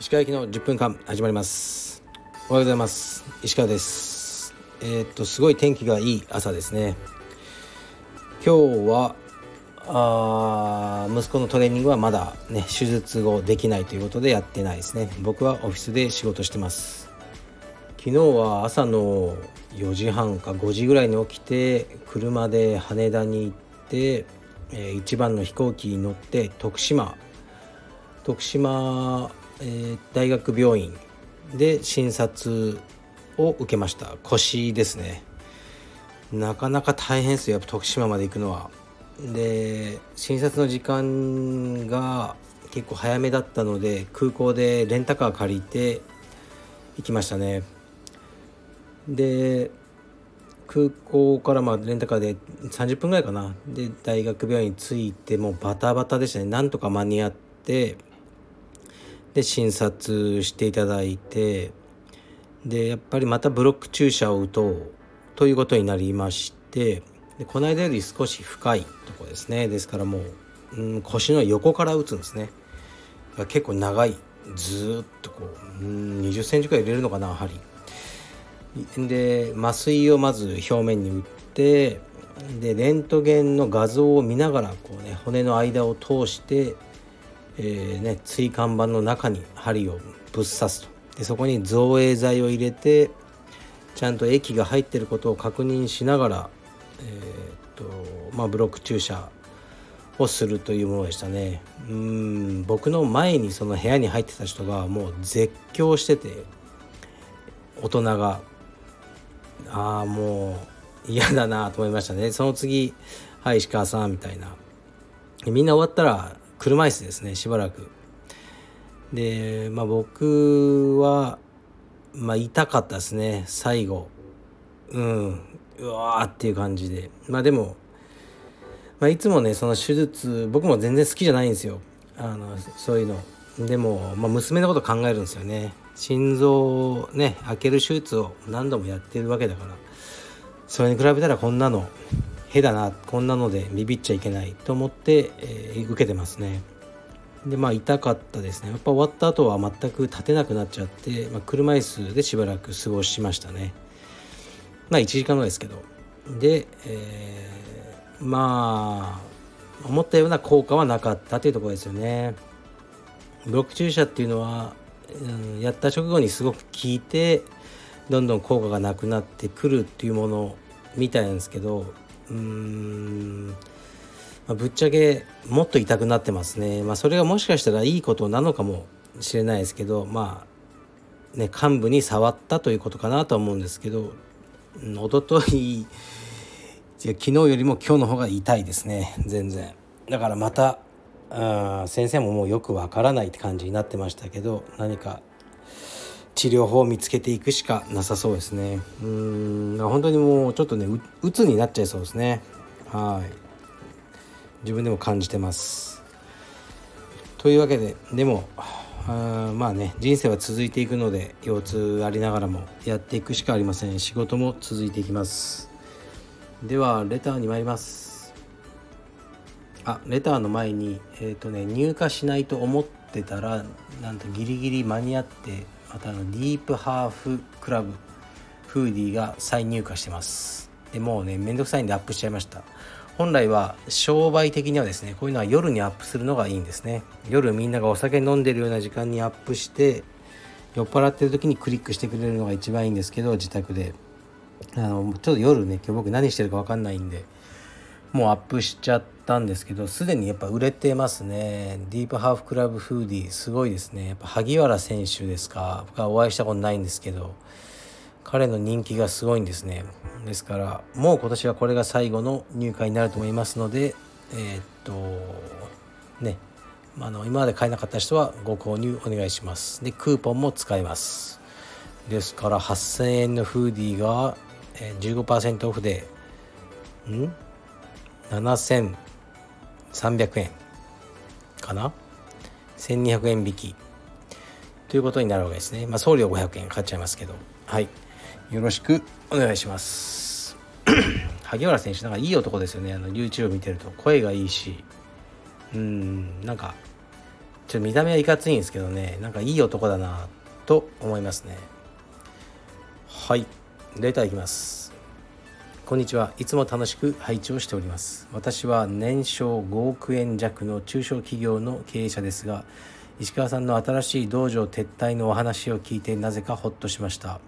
石川行きの10分間始まります。おはようございます。石川です。えー、っとすごい天気がいい朝ですね。今日はあ息子のトレーニングはまだね手術後できないということでやってないですね。僕はオフィスで仕事してます。昨日は朝の4時半か5時ぐらいに起きて車で羽田に行って、えー、一番の飛行機に乗って徳島徳島、え、大学病院で診察を受けました。腰ですね。なかなか大変ですよ。やっぱ徳島まで行くのは。で診察の時間が結構早めだったので空港でレンタカー借りて行きましたね。で空港からまあレンタカーで30分ぐらいかな。で大学病院に着いてもうバタバタでしたね。なんとか間に合ってで診察していただいてでやっぱりまたブロック注射を打とうということになりましてでこの間より少し深いとこですね。ですからもう、うん、腰の横から打つんですね。結構長い。ずっとこう、うん、20センチくらい入れるのかな針。で麻酔をまず表面に打ってでレントゲンの画像を見ながらこう、ね、骨の間を通して、えーね、椎間板の中に針をぶっ刺すと。でそこに造影剤を入れてちゃんと液が入ってることを確認しながら、えー、っとまあ、ブロック注射をするというものでしたね。うん僕の前にその部屋に入ってた人がもう絶叫してて大人がああもう嫌だなと思いましたね。その次「はい石川さん」みたいな。みんな終わったら車椅子ですねしばらく。でまあ僕はまあ痛かったですね最後。うんうわーっていう感じで。まあでも、まあ、いつもねその手術僕も全然好きじゃないんですよ。あのそういうの。でも、まあ、娘のこと考えるんですよね。心臓をね開ける手術を何度もやってるわけだからそれに比べたらこんなのへだなこんなのでビビっちゃいけないと思って、えー、受けてますね。でまあ痛かったですね。やっぱ終わった後は全く立てなくなっちゃって、まあ、車椅子でしばらく過ごしましたね。まあ1時間ぐらいですけど。で、えー、まあ思ったような効果はなかったというところですよね。ブロック注射っていうのはうん、やった直後にすごく効いてどんどん効果がなくなってくるっていうものみたいなんですけどうーん、まあ、ぶっちゃけもっと痛くなってますね。まあ、それがもしかしたらいいことなのかもしれないですけどまあね幹部に触ったということかなと思うんですけど、うん、一昨日昨日よりも今日の方が痛いですね全然。だからまたあ先生ももうよくわからないって感じになってましたけど何か治療法を見つけていくしかなさそうですね。うん本当にもうちょっとねうつになっちゃいそうですね。はい。自分でも感じてます。というわけででもあまあね人生は続いていくので腰痛ありながらもやっていくしかありません。仕事も続いていきます。ではレターに参ります。あレターの前に、えーとね、入荷しないと思ってたらなんとギリギリ間に合ってまたあのディープハーフクラブフーディーが再入荷してます。でもうねめんどくさいんでアップしちゃいました。本来は商売的にはですねこういうのは夜にアップするのがいいんですね。夜みんながお酒飲んでるような時間にアップして酔っ払ってる時にクリックしてくれるのが一番いいんですけど自宅で。あのちょっと夜ね今日僕何してるか分かんないんでもうアップしちゃってたんですけどすでにやっぱ売れてますね。ディープハーフクラブフーディーすごいですね。やっぱ萩原選手ですか。僕はお会いしたことないんですけど彼の人気がすごいんですね。ですからもう今年はこれが最後の入荷になると思いますのでえー、っとねあの今まで買えなかった人はご購入お願いします。でクーポンも使えます。ですから8000円のフーディーが15%オフでん？7300円かな？1200円引き。ということになるわけですね。まあ送料500円かかっちゃいますけど。はい。よろしく。お願いします。萩原選手なんかいい男ですよね。あの YouTube 見てると。声がいいし。うんなんかちょっと見た目はいかついんですけどね。なんかいい男だなと思いますね。はい。レターいきますこんにちは。いつも楽しく拝聴しております。私は年商5億円弱の中小企業の経営者ですが石川さんの新しい道場撤退のお話を聞いてなぜかホッとしました。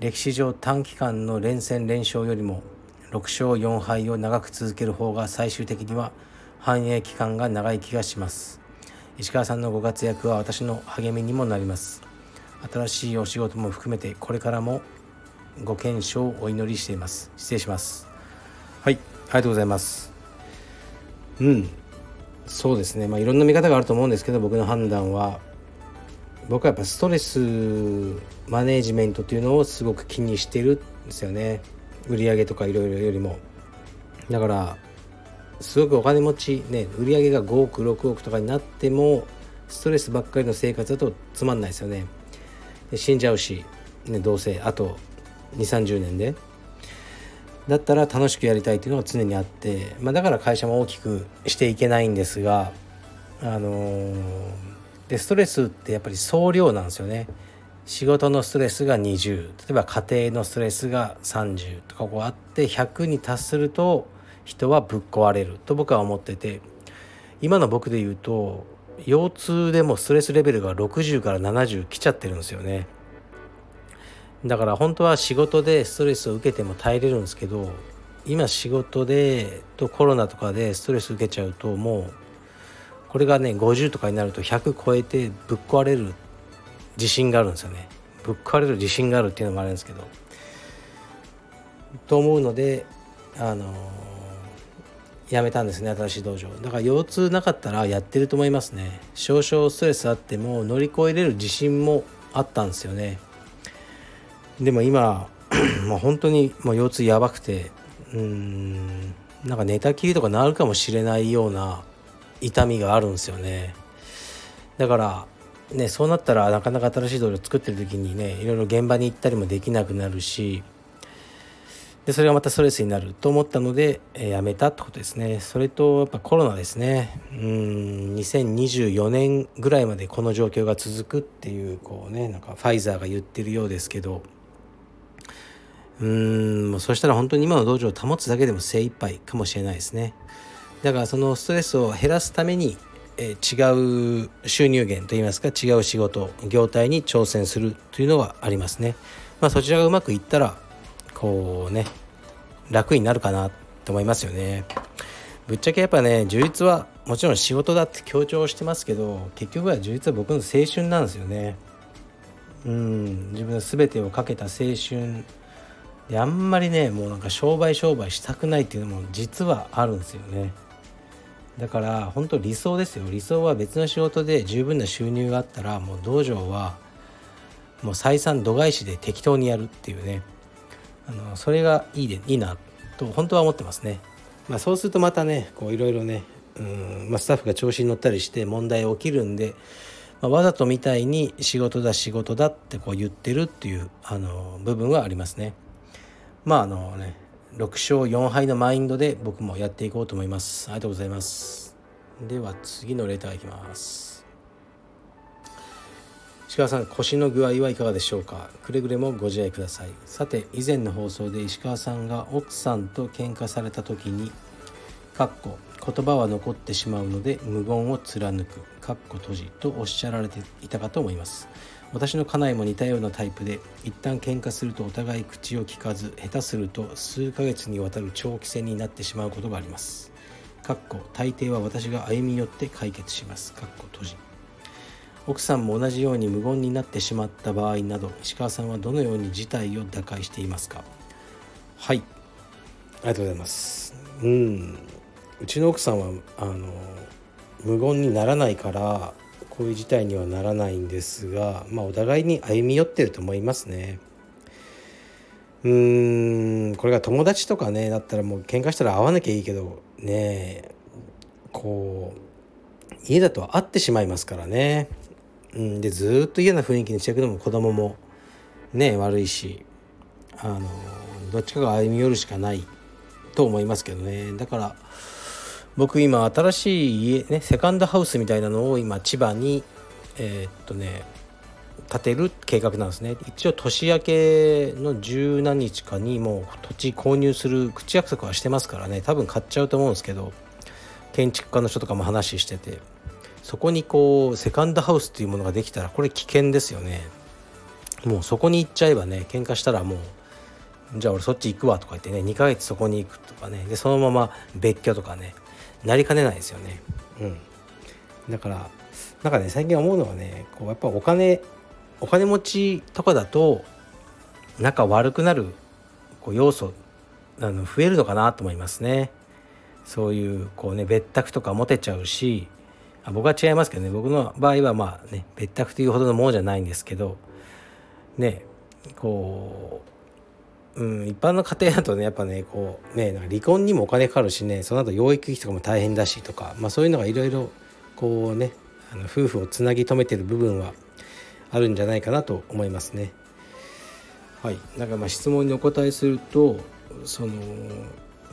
歴史上短期間の連戦連勝よりも6勝4敗を長く続ける方が最終的には繁栄期間が長い気がします。石川さんのご活躍は私の励みにもなります。新しいお仕事も含めてこれからもご健勝をお祈りしています。失礼します。はい。ありがとうございます。うん。そうですね。まあいろんな見方があると思うんですけど僕の判断は僕はやっぱストレスマネージメントというのをすごく気にしてるんですよね。売上とかいろいろよりも。だからすごくお金持ちね売上が5億6億とかになってもストレスばっかりの生活だとつまんないですよね。で死んじゃうし、ね、どうせあと2 3 0年で。だったら楽しくやりたいっていうのが常にあって、まあ、だから会社も大きくしていけないんですがあのー、でストレスってやっぱり総量なんですよね。仕事のストレスが20例えば家庭のストレスが30とかこうあって100に達すると人はぶっ壊れると僕は思ってて。今の僕で言うと腰痛でもストレスレベルが60から70来ちゃってるんですよね。だから本当は仕事でストレスを受けても耐えれるんですけど今仕事でとコロナとかでストレス受けちゃうともうこれがね50とかになると100超えてぶっ壊れる自信があるんですよね。ぶっ壊れる自信があるっていうのもあるんですけど。と思うのであの辞めたんですね新しい道場。だから腰痛なかったらやってると思いますね。少々ストレスあっても乗り越えれる自信もあったんですよね。でも今 もう本当にもう腰痛やばくてうんなんか寝たきりとかなるかもしれないような痛みがあるんですよね。だからねそうなったらなかなか新しい道路を作ってる時にねいろいろ現場に行ったりもできなくなるしでそれがまたストレスになると思ったので、えー、やめたってことですね。それとやっぱコロナですね。うん2024年ぐらいまでこの状況が続くっていうこうねなんかファイザーが言ってるようですけどうーんもうそしたら本当に今の道場を保つだけでも精一杯かもしれないですね。だからそのストレスを減らすために、えー、違う収入源といいますか違う仕事業態に挑戦するというのはありますね。まあそちらがうまくいったらこうね楽になるかなと思いますよね。ぶっちゃけやっぱね充実はもちろん仕事だって強調してますけど結局は充実は僕の青春なんですよね。うん自分の全てをかけた青春であんまりねもうなんか商売商売したくないっていうのも実はあるんですよねだから本当理想ですよ理想は別の仕事で十分な収入があったらもう道場はもう採算度外視で適当にやるっていうねあのそれがいいでいいなと本当は思ってますね。まあ、そうするとまたねこういろいろねうん、まあ、スタッフが調子に乗ったりして問題起きるんで、まあ、わざとみたいに仕事だ仕事だってこう言ってるっていうあの部分はありますね。まああのね6勝4敗のマインドで僕もやっていこうと思います。ありがとうございます。では次のレターいきます。石川さん腰の具合はいかがでしょうか？くれぐれもご自愛くださいさて以前の放送で石川さんが奥さんと喧嘩された時にかっこ言葉は残ってしまうので無言を貫くかっこ閉じとおっしゃられていたかと思います私の家内も似たようなタイプで一旦喧嘩するとお互い口を聞かず下手すると数ヶ月にわたる長期戦になってしまうことがあります。かっこ大抵は私が歩み寄って解決します。かっこ閉じ。奥さんも同じように無言になってしまった場合など石川さんはどのように事態を打開していますか？はい。ありがとうございます。うん。うちの奥さんはあの無言にならないからこういう事態にはならないんですが、まあ、お互いに歩み寄ってると思いますね。うーんこれが友達とかねだったらもう喧嘩したら会わなきゃいいけどねこう家だと会ってしまいますからねうん、でずっと嫌な雰囲気にしていくのも子供もね悪いしあのどっちかが歩み寄るしかないと思いますけどねだから僕今新しい家ねセカンドハウスみたいなのを今千葉にえー、っとね建てる計画なんですね。一応年明けの十何日かにもう土地購入する口約束はしてますからね。多分買っちゃうと思うんですけど建築家の人とかも話しててそこにこうセカンドハウスっていうものができたらこれ危険ですよね。もうそこに行っちゃえばね喧嘩したらもうじゃあ俺そっち行くわとか言ってね2ヶ月そこに行くとかね。でそのまま別居とかねなりかねないですよね。うん。だからなんかね最近思うのはねこうやっぱお金お金持ちとかだと仲悪くなるこう要素あの増えるのかなと思いますね。そういうこうね別宅とか持てちゃうしあ僕は違いますけどね。僕の場合はまあね別宅というほどのものじゃないんですけどねこううん、一般の家庭だとねやっぱねこうね離婚にもお金かかるしねその後養育費とかも大変だしとか、まあ、そういうのがいろいろこうねあの夫婦をつなぎ止めてる部分はあるんじゃないかなと思いますね。はい、なんかまあ質問にお答えするとその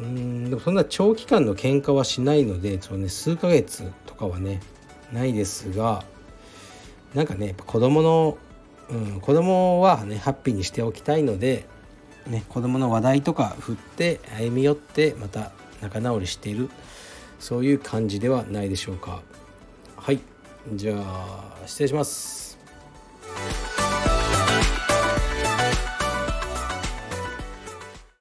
うんでもそんな長期間の喧嘩はしないのでその、ね、数ヶ月とかはねないですがなんかね子供の、うん、子供はねハッピーにしておきたいのでね、子供の話題とか振って歩み寄ってまた仲直りしているそういう感じではないでしょうか。はい。じゃあ失礼します。